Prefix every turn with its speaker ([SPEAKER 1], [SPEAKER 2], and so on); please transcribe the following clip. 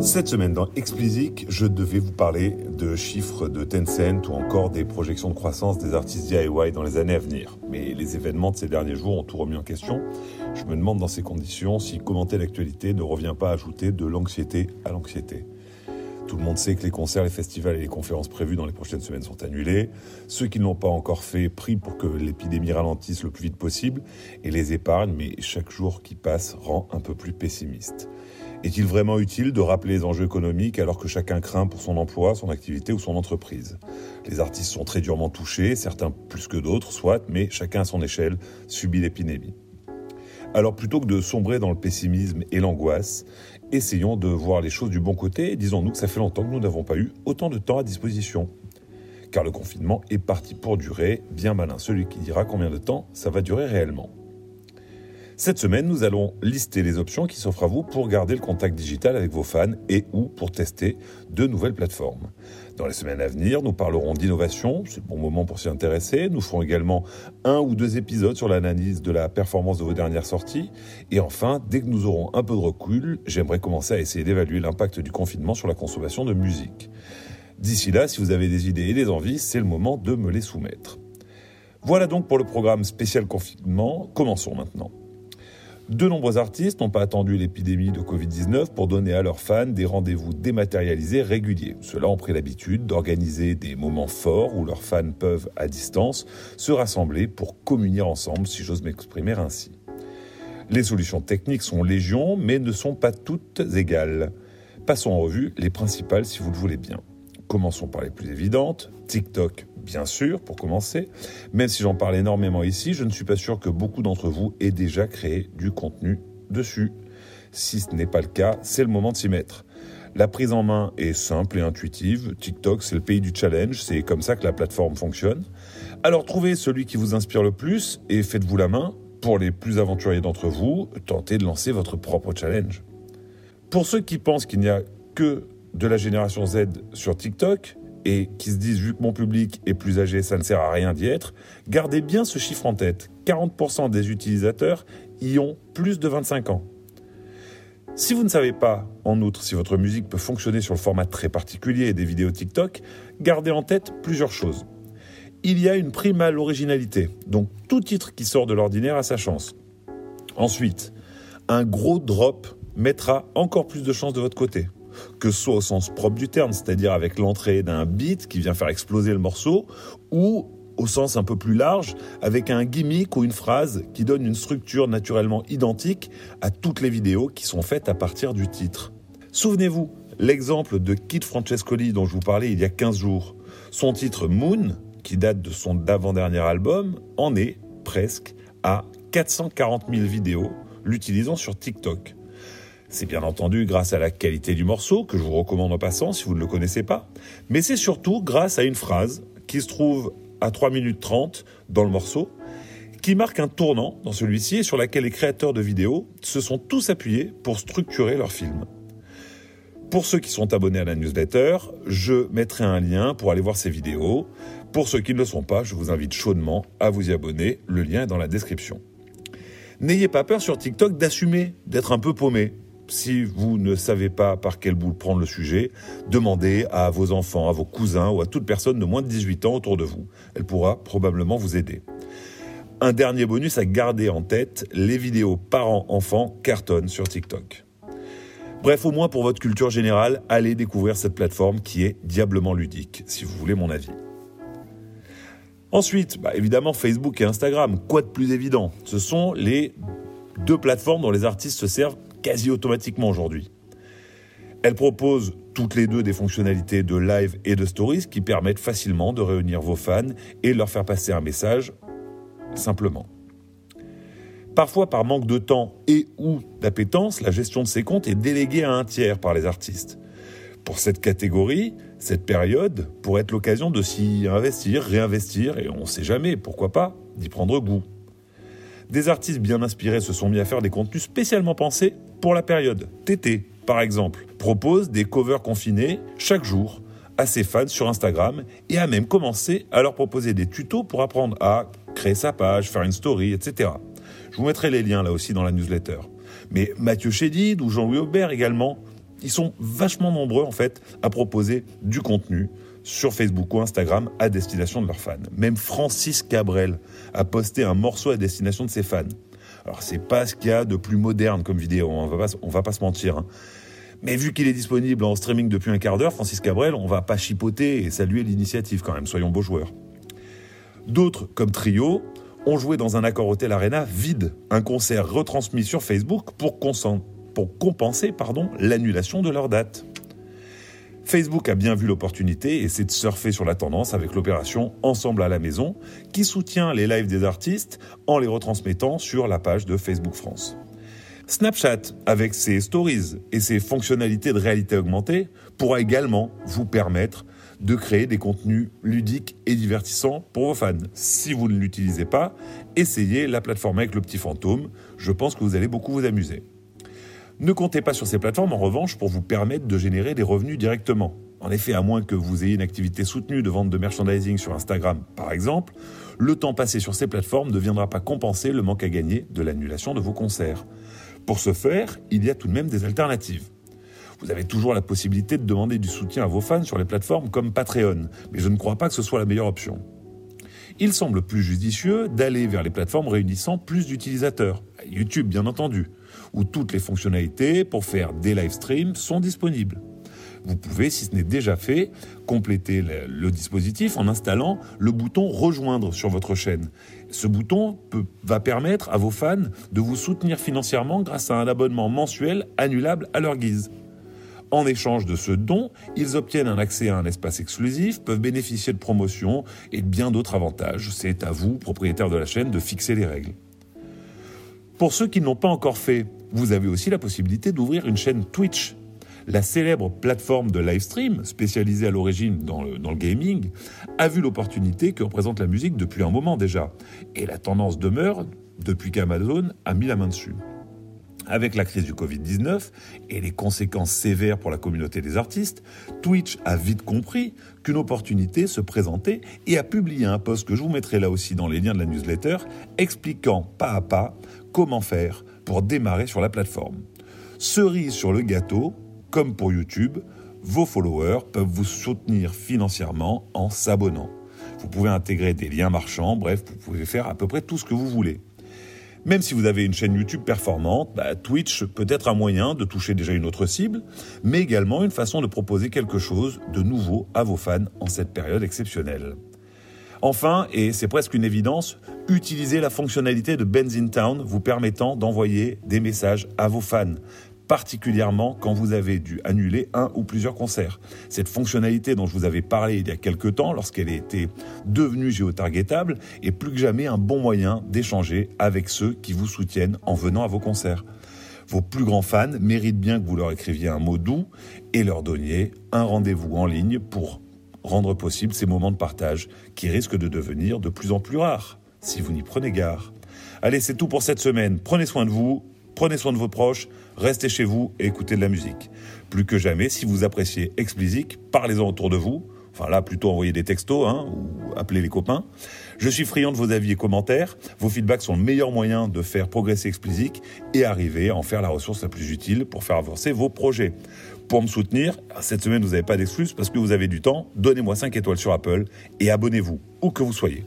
[SPEAKER 1] Cette semaine dans Explicit, je devais vous parler de chiffres de Tencent ou encore des projections de croissance des artistes DIY dans les années à venir. Mais les événements de ces derniers jours ont tout remis en question. Je me demande dans ces conditions si commenter l'actualité ne revient pas à ajouter de l'anxiété à l'anxiété. Tout le monde sait que les concerts, les festivals et les conférences prévues dans les prochaines semaines sont annulés. Ceux qui ne l'ont pas encore fait prient pour que l'épidémie ralentisse le plus vite possible et les épargnent, mais chaque jour qui passe rend un peu plus pessimiste. Est-il vraiment utile de rappeler les enjeux économiques alors que chacun craint pour son emploi, son activité ou son entreprise? Les artistes sont très durement touchés, certains plus que d'autres, soit, mais chacun à son échelle subit l'épidémie. Alors plutôt que de sombrer dans le pessimisme et l'angoisse, essayons de voir les choses du bon côté et disons-nous que ça fait longtemps que nous n'avons pas eu autant de temps à disposition. Car le confinement est parti pour durer, bien malin celui qui dira combien de temps ça va durer réellement. Cette semaine, nous allons lister les options qui s'offrent à vous pour garder le contact digital avec vos fans et ou pour tester de nouvelles plateformes. Dans les semaines à venir, nous parlerons d'innovation, c'est le bon moment pour s'y intéresser. Nous ferons également un ou deux épisodes sur l'analyse de la performance de vos dernières sorties. Et enfin, dès que nous aurons un peu de recul, j'aimerais commencer à essayer d'évaluer l'impact du confinement sur la consommation de musique. D'ici là, si vous avez des idées et des envies, c'est le moment de me les soumettre. Voilà donc pour le programme spécial confinement. Commençons maintenant. De nombreux artistes n'ont pas attendu l'épidémie de Covid-19 pour donner à leurs fans des rendez-vous dématérialisés réguliers. Ceux-là ont pris l'habitude d'organiser des moments forts où leurs fans peuvent, à distance, se rassembler pour communier ensemble, si j'ose m'exprimer ainsi. Les solutions techniques sont légion, mais ne sont pas toutes égales. Passons en revue les principales si vous le voulez bien. Commençons par les plus évidentes. TikTok bien sûr, pour commencer. Même si j'en parle énormément ici, je ne suis pas sûr que beaucoup d'entre vous aient déjà créé du contenu dessus. Si ce n'est pas le cas, c'est le moment de s'y mettre. La prise en main est simple et intuitive. TikTok, c'est le pays du challenge. C'est comme ça que la plateforme fonctionne. Alors trouvez celui qui vous inspire le plus et faites-vous la main. Pour les plus aventuriers d'entre vous, tentez de lancer votre propre challenge. Pour ceux qui pensent qu'il n'y a que de la génération Z sur TikTok, et qui se disent, vu que mon public est plus âgé, ça ne sert à rien d'y être, gardez bien ce chiffre en tête. 40% des utilisateurs y ont plus de 25 ans. Si vous ne savez pas, en outre, si votre musique peut fonctionner sur le format très particulier des vidéos TikTok, gardez en tête plusieurs choses. Il y a une prime à l'originalité, donc tout titre qui sort de l'ordinaire a sa chance. Ensuite, un gros drop mettra encore plus de chances de votre côté que ce soit au sens propre du terme, c'est-à-dire avec l'entrée d'un beat qui vient faire exploser le morceau, ou au sens un peu plus large, avec un gimmick ou une phrase qui donne une structure naturellement identique à toutes les vidéos qui sont faites à partir du titre. Souvenez-vous, l'exemple de Kid Francescoli dont je vous parlais il y a 15 jours. Son titre Moon, qui date de son avant-dernier album, en est presque à 440 000 vidéos l'utilisant sur TikTok. C'est bien entendu grâce à la qualité du morceau, que je vous recommande en passant si vous ne le connaissez pas, mais c'est surtout grâce à une phrase qui se trouve à 3 minutes 30 dans le morceau, qui marque un tournant dans celui-ci et sur laquelle les créateurs de vidéos se sont tous appuyés pour structurer leur film. Pour ceux qui sont abonnés à la newsletter, je mettrai un lien pour aller voir ces vidéos. Pour ceux qui ne le sont pas, je vous invite chaudement à vous y abonner. Le lien est dans la description. N'ayez pas peur sur TikTok d'assumer d'être un peu paumé. Si vous ne savez pas par quel bout prendre le sujet, demandez à vos enfants, à vos cousins ou à toute personne de moins de 18 ans autour de vous. Elle pourra probablement vous aider. Un dernier bonus à garder en tête, les vidéos parents-enfants cartonnent sur TikTok. Bref, au moins pour votre culture générale, allez découvrir cette plateforme qui est diablement ludique, si vous voulez mon avis. Ensuite, bah, évidemment Facebook et Instagram, quoi de plus évident? Ce sont les deux plateformes dont les artistes se servent quasi automatiquement aujourd'hui. Elle propose toutes les deux des fonctionnalités de live et de stories qui permettent facilement de réunir vos fans et leur faire passer un message simplement. Parfois, par manque de temps et ou d'appétence, la gestion de ces comptes est déléguée à un tiers par les artistes. Pour cette catégorie, cette période pourrait être l'occasion de s'y investir, réinvestir, et on ne sait jamais, pourquoi pas, d'y prendre goût. Des artistes bien inspirés se sont mis à faire des contenus spécialement pensés pour la période. TT, par exemple, propose des covers confinés chaque jour à ses fans sur Instagram et a même commencé à leur proposer des tutos pour apprendre à créer sa page, faire une story, etc. Je vous mettrai les liens là aussi dans la newsletter. Mais Mathieu Chédid ou Jean-Louis Aubert également Ils sont vachement nombreux en fait à proposer du contenu sur Facebook ou Instagram à destination de leurs fans. Même Francis Cabrel a posté un morceau à destination de ses fans. Alors c'est pas ce qu'il y a de plus moderne comme vidéo, on va pas, va pas se mentir. Hein. Mais vu qu'il est disponible en streaming depuis un quart d'heure, Francis Cabrel, on va pas chipoter et saluer l'initiative quand même, soyons beaux joueurs. D'autres, comme Trio, ont joué dans un accord hôtel Arena vide, un concert retransmis sur Facebook pour, pour compenser l'annulation de leur date. Facebook a bien vu l'opportunité et c'est de surfer sur la tendance avec l'opération Ensemble à la maison qui soutient les lives des artistes en les retransmettant sur la page de Facebook France. Snapchat, avec ses stories et ses fonctionnalités de réalité augmentée, pourra également vous permettre de créer des contenus ludiques et divertissants pour vos fans. Si vous ne l'utilisez pas, essayez la plateforme avec le petit fantôme, je pense que vous allez beaucoup vous amuser. Ne comptez pas sur ces plateformes en revanche pour vous permettre de générer des revenus directement. En effet, à moins que vous ayez une activité soutenue de vente de merchandising sur Instagram, par exemple, le temps passé sur ces plateformes ne viendra pas compenser le manque à gagner de l'annulation de vos concerts. Pour ce faire, il y a tout de même des alternatives. Vous avez toujours la possibilité de demander du soutien à vos fans sur les plateformes comme Patreon, mais je ne crois pas que ce soit la meilleure option. Il semble plus judicieux d'aller vers les plateformes réunissant plus d'utilisateurs, YouTube bien entendu, où toutes les fonctionnalités pour faire des live streams sont disponibles. Vous pouvez, si ce n'est déjà fait, compléter le, dispositif en installant le bouton Rejoindre sur votre chaîne. Ce bouton va permettre à vos fans de vous soutenir financièrement grâce à un abonnement mensuel annulable à leur guise. En échange de ce don, ils obtiennent un accès à un espace exclusif, peuvent bénéficier de promotions et de bien d'autres avantages. C'est à vous, propriétaire de la chaîne, de fixer les règles. Pour ceux qui ne l'ont pas encore fait, vous avez aussi la possibilité d'ouvrir une chaîne Twitch. La célèbre plateforme de live stream, spécialisée à l'origine dans le, dans le, gaming, a vu l'opportunité que représente la musique depuis un moment déjà. Et la tendance demeure depuis qu'Amazon a mis la main dessus. Avec la crise du Covid-19 et les conséquences sévères pour la communauté des artistes, Twitch a vite compris qu'une opportunité se présentait et a publié un post que je vous mettrai là aussi dans les liens de la newsletter expliquant pas à pas comment faire pour démarrer sur la plateforme. Cerise sur le gâteau, comme pour YouTube, vos followers peuvent vous soutenir financièrement en s'abonnant. Vous pouvez intégrer des liens marchands, bref, vous pouvez faire à peu près tout ce que vous voulez. Même si vous avez une chaîne YouTube performante, bah, Twitch peut être un moyen de toucher déjà une autre cible, mais également une façon de proposer quelque chose de nouveau à vos fans en cette période exceptionnelle. Enfin, et c'est presque une évidence, utilisez la fonctionnalité de Benzin Town vous permettant d'envoyer des messages à vos fans particulièrement quand vous avez dû annuler un ou plusieurs concerts. Cette fonctionnalité dont je vous avais parlé il y a quelques temps, lorsqu'elle était devenue géotargetable, est plus que jamais un bon moyen d'échanger avec ceux qui vous soutiennent en venant à vos concerts. Vos plus grands fans méritent bien que vous leur écriviez un mot doux et leur donniez un rendez-vous en ligne pour rendre possible ces moments de partage qui risquent de devenir de plus en plus rares si vous n'y prenez garde. Allez, c'est tout pour cette semaine. Prenez soin de vous, prenez soin de vos proches, restez chez vous et écoutez de la musique. Plus que jamais, si vous appréciez Explicit, parlez-en autour de vous. Enfin là, plutôt envoyez des textos hein, ou appelez les copains. Je suis friand de vos avis et commentaires. Vos feedbacks sont le meilleur moyen de faire progresser Explicit et arriver à en faire la ressource la plus utile pour faire avancer vos projets. Pour me soutenir, cette semaine vous n'avez pas d'exclus parce que vous avez du temps. Donnez-moi 5 étoiles sur Apple et abonnez-vous où que vous soyez.